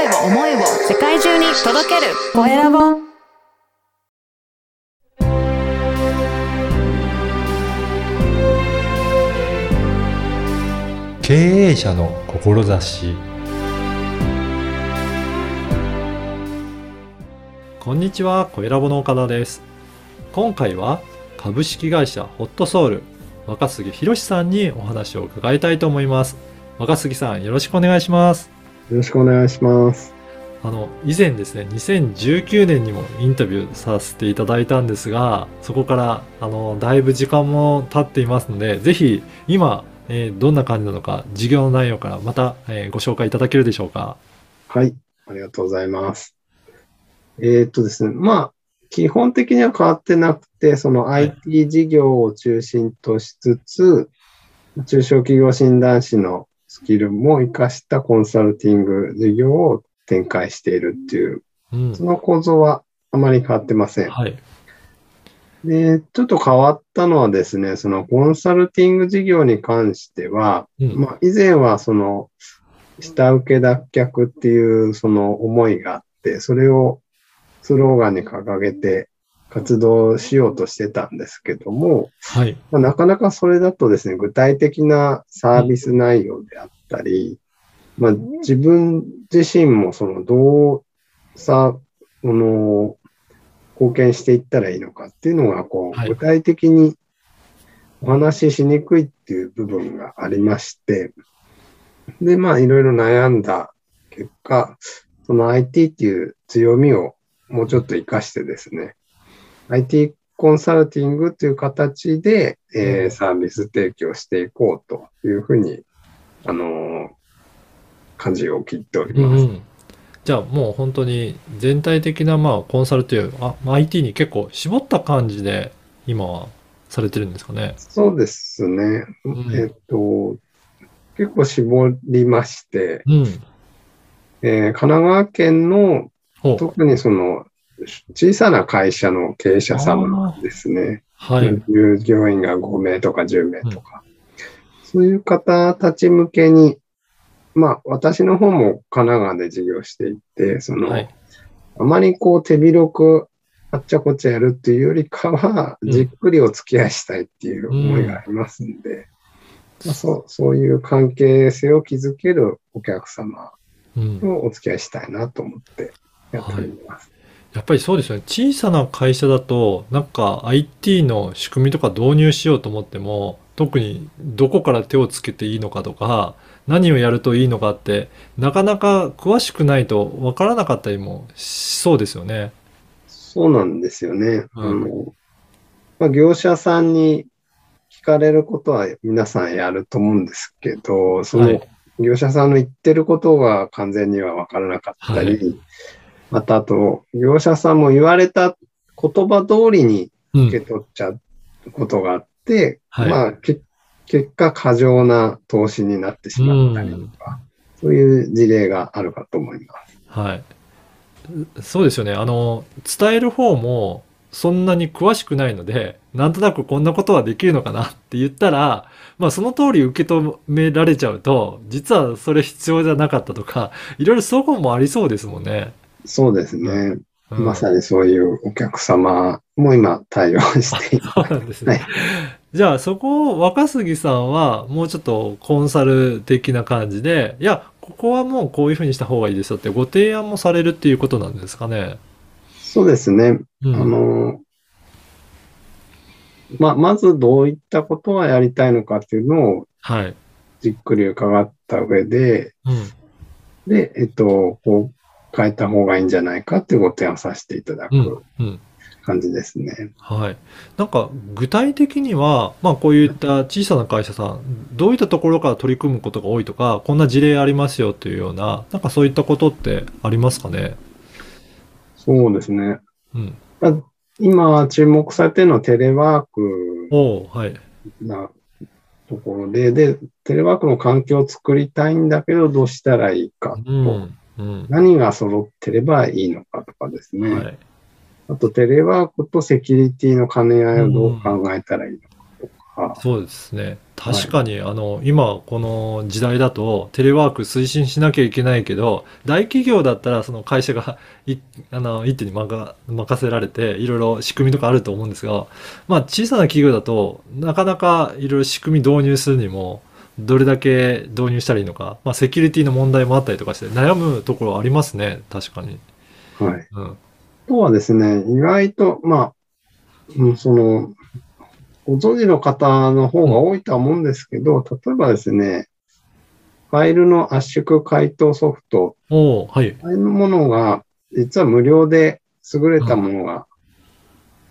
声を思いを世界中に届けるコエラボ経営者の志こんにちは、コエラボの岡田です。今回は株式会社ホットソウル若杉博さんにお話を伺いたいと思います。若杉さん、よろしくお願いします。よろしくお願いします。あの、以前ですね、2019年にもインタビューさせていただいたんですが、そこから、あの、だいぶ時間も経っていますので、ぜひ、今、えーどんな感じなのか、事業の内容からまた、えーご紹介いただけるでしょうか？はい。ありがとうございます。えーっとですね。まあ、基本的には変わってなくて、そのはい IT 事業を中心としつつ、中小企業診断士のスキルも活かしたコンサルティング事業を展開しているっていう、うんそ。の構造はあまり変わってません。はい。で、ちょっと変わったのはですね、そのコンサルティング事業に関しては、うんまあ、以前はその、下請け脱却っていうその思いがあって、それをスローガンに掲げて活動しようとしてたんですけども、はい。まあ、なかなかそれだとですね、具体的なサービス内容であったり、まあ、自分自身もそのどうさ、あの、貢献していったらいいのかっていうのが、こう、はい具体的にお話ししにくいっていう部分がありまして、で、まあ、いろいろ悩んだ結果、その IT っていう強みをもうちょっと活かしてですね、IT コンサルティングという形で、えーサービス提供していこうというふうに、あのー、舵を切っております。うんうん。じゃあもう本当に全体的なまあコンサルという、あ、まあ IT に結構絞った感じで今はされてるんですかね。そうですね。んえっと、結構絞りまして、うん。えー神奈川県の。特にその小さな会社の経営者様ですね。はい。従業員が5名とか10名とか、そういう方たち向けに、まあ、私の方も神奈川で事業していて、その、はい。あまりこう手広くあっちゃこっちゃやるっていうよりかは、うんじっくりお付き合いしたいっていう思いがありますんで、まあ、そうそういう関係性を築けるお客様うん。とお付き合いしたいなと思ってやっております。やっぱりそうですよね。小さな会社だと、なんか IT の仕組みとか導入しようと思っても、特にどこから手をつけていいのかとか、何をやるといいのかって、なかなか詳しくないとわからなかったりもしそうですよね。そうなんですよね。うんあのまあ、業者さんに聞かれることは皆さんやると思うんですけど、そのはい。業者さんの言ってることが完全には分からなかったり、はまたあと、業者さんも言われた言葉通りにうん。受け取っちゃうことがあって、はいまあ、け結果過剰な投資になってしまったりとか、そういう事例があるかと思います。はい。そうですよね。あの、伝える方もそんなに詳しくないので、なんとなくこんなことはできるのかなって言ったら、まあその通り受け止められちゃうと、実はそれ必要じゃなかったとか、いろいろそこもありそうですもんね。そうですね。うんまさにそういうお客様も今対応してい そうなんですね。はいじゃあそこを若杉さんはもうちょっとコンサル的な感じで、いや、ここはもうこういうふうにした方がいいですよってご提案もされるっていうことなんですかね。そうですね。うんあの、ま、まずどういったことがやりたいのかっていうのをはい。じっくり伺った上で、うん。で、えっと、こう変えた方がいいんじゃないかってご提案させていただうんく。うん。感じですね。はい。なんか具体的には、まあこういった小さな会社さん、どういったところから取り組むことが多いとか、こんな事例ありますよというような、なんかそういったことってありますかね？そうですね。うん。あ今注目されてるのはテレワーク。なところで、で、テレワークの環境を作りたいんだけど、どうしたらいいかと、うん。うん。何が揃ってればいいのかとかですね。はい。あと、テレワークとセキュリティの兼ね合いをどう考えたらいいのかとか。そうですね。確かに、あの、今、この時代だと、テレワーク推進しなきゃいけないけど、大企業だったら、その会社が、い、あの、一手に任任せられて、いろいろ仕組みとかあると思うんですが、まあ、小さな企業だと、なかなかいろいろ仕組み導入するにも、どれだけ導入したらいいのか、まあ、セキュリティの問題もあったりとかして、悩むところありますね。確かに。はい。うん。あとはですね、意外と、まあ、うんその、ご存知の方の方が多いとは思うんですけど、例えばですね、ファイルの圧縮解凍ソフト、はい。ああいうものが、実は無料で優れたものが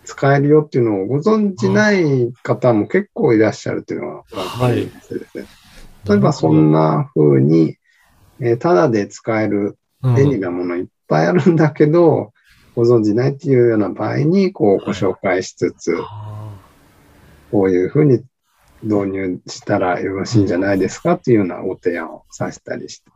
使えるよっていうのをご存知ない方も結構いらっしゃるっていうのが分かりますね。例えばそんな風に、えーただで使えるうん便利なものいっぱいあるんだけど、ご存知ないっていうような場合に、こう、ご紹介しつつ、あこういうふうに導入したらよろしいんじゃないですかっていうようなご提案をさせたりして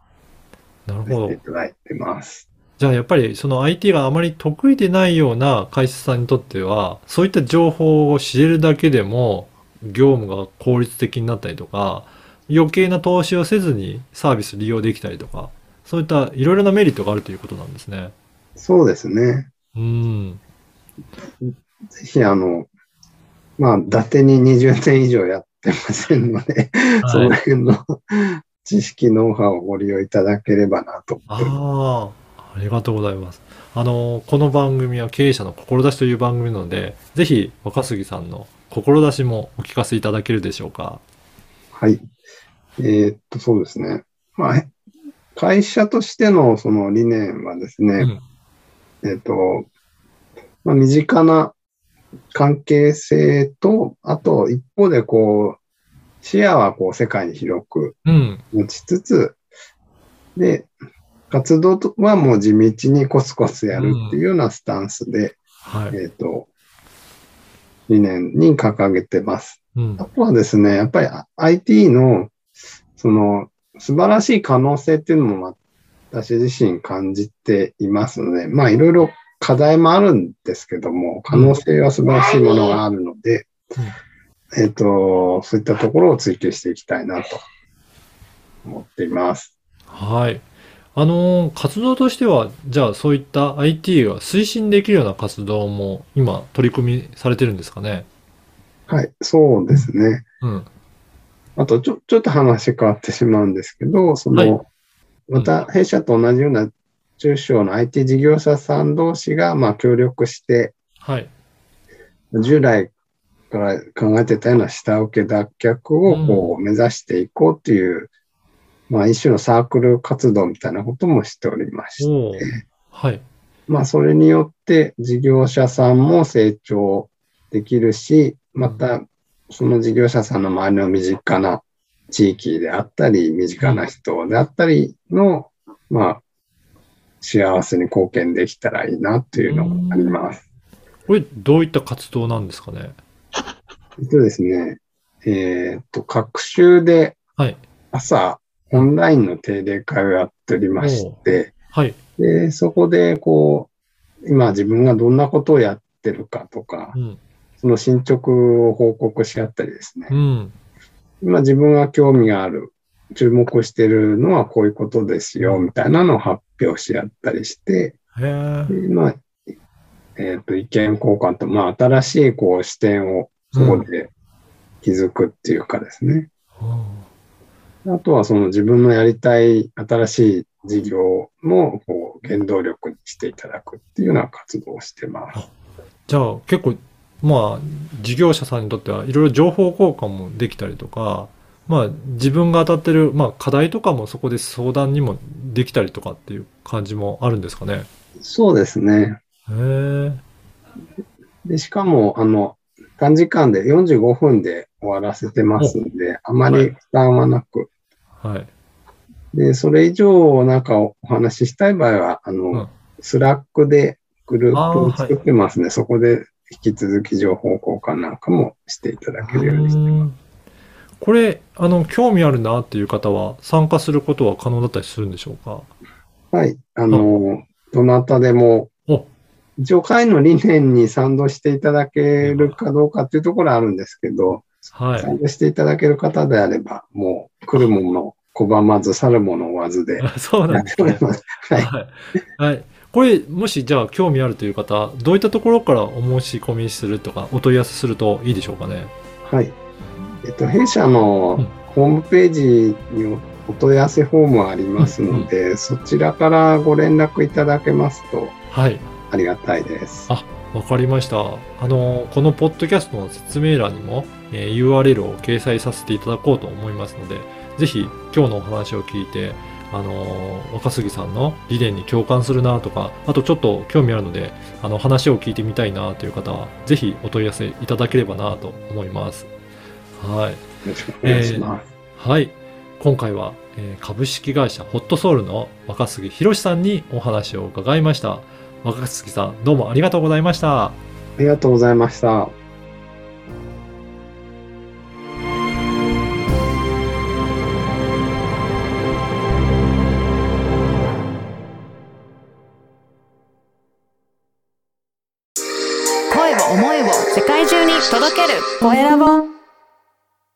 ーなるほどい。ただいてます。じゃあやっぱりその IT があまり得意でないような会社さんにとっては、そういった情報を知れるだけでも、業務が効率的になったりとか、余計な投資をせずにサービス利用できたりとか、そういったいろいろなメリットがあるということなんですね。そうですね。うん。ぜひ、あの、まあ、伊達に20年以上やってませんので、そのはい、辺の知識、ノウハウをご利用いただければなと思って。ああ、ありがとうございます。あの、この番組は経営者の志という番組なので、ぜひ若杉さんの志もお聞かせいただけるでしょうか。はい。えーっと、そうですね。まあ、会社としてのその理念はですね、うん。えーっと、まあ、身近な関係性と、あと一方でこう、視野はこう世界に広くうん。持ちつつ、で、活動はもう地道にコツコツやるっていうようなスタンスで、はい。えっ、と、理念に掲げてます。うんあ。とはですね、やっぱり IT の、その、素晴らしい可能性っていうのも私自身感じていますので、まあいろいろ課題もあるんですけども、可能性は素晴らしいものがあるので、えっ、と、そういったところを追求していきたいなと思っています。はい。あのー活動としては、じゃあそういった IT が推進できるような活動も今取り組みされてるんですかね？はい、そうですね。うん。あと、ちょ、ちょっと話変わってしまうんですけど、そはいの、また弊社と同じような中小の IT 事業者さん同士が、まあ、協力して、はい。従来から考えてたような下請け脱却をこう目指していこうっていう、まあ、一種のサークル活動みたいなこともしておりまして、はい。まあ、それによって事業者さんも成長できるし、また、その事業者さんの周りの身近な地域であったり、身近な人であったりの、まあ、幸せに貢献できたらいいなというのがあります。これどういった活動なんですかね？えっとですね、えーっと、各週ではい。朝、オンラインの定例会をやっておりまして、はい。で、そこで、こう、今自分がどんなことをやってるかとかう、ん。その進捗を報告し合ったりですねう。ん。今自分が興味がある、注目してるのはこういうことですよ、みたいなのを発表し合ったりして、まあ、えっ、と、意見交換と、まあ、新しいこう視点をそこで気づくっていうかですね。あとはその自分のやりたい新しい事業もこう原動力にしていただくっていうような活動をしてます。じゃあ結構、まあ、事業者さんにとってはいろいろ情報交換もできたりとか、まあ、自分が当たってる、まあ、課題とかもそこで相談にもできたりとかっていう感じもあるんですかね？そうですね。へえ。で、しかも、あの、短時間で45分で終わらせてますんで、あまり負担はなく、はい。で、それ以上なんかお話ししたい場合は、あの、うん。Slack でグループを作ってますね。そこで引き続き情報交換なんかもしていただけるようにしてうん。これ、あの、興味あるなっていう方は参加することは可能だったりするんでしょうか？はい。あの、どなたでも、お、一応会の理念に賛同していただけるかどうかっていうところはあるんですけど、はい。参加していただける方であれば、もう来るもの拒まず、去るもの追わずで。あ そうなんですね。はい。はい。はい。これ、もしじゃあ興味あるという方、どういったところからお申し込みするとか、お問い合わせするといいでしょうかね。はい。えっと、弊社のうんホームページにお問い合わせフォームありますので、そちらからご連絡いただけますとはい。ありがたいです。あわかりました。あの、このポッドキャストの説明欄にも、えー URL を掲載させていただこうと思いますので、ぜひ今日のお話を聞いて、あのー若杉さんの理念に共感するなとか、あとちょっと興味あるので、あの話を聞いてみたいなという方は、ぜひお問い合わせいただければなと思います。はい。よろしくお願いします。はい。今回は、えー株式会社ホットソウルの若杉博さんにお話を伺いました。若槻さん、どうもありがとうございました。ありがとうございました。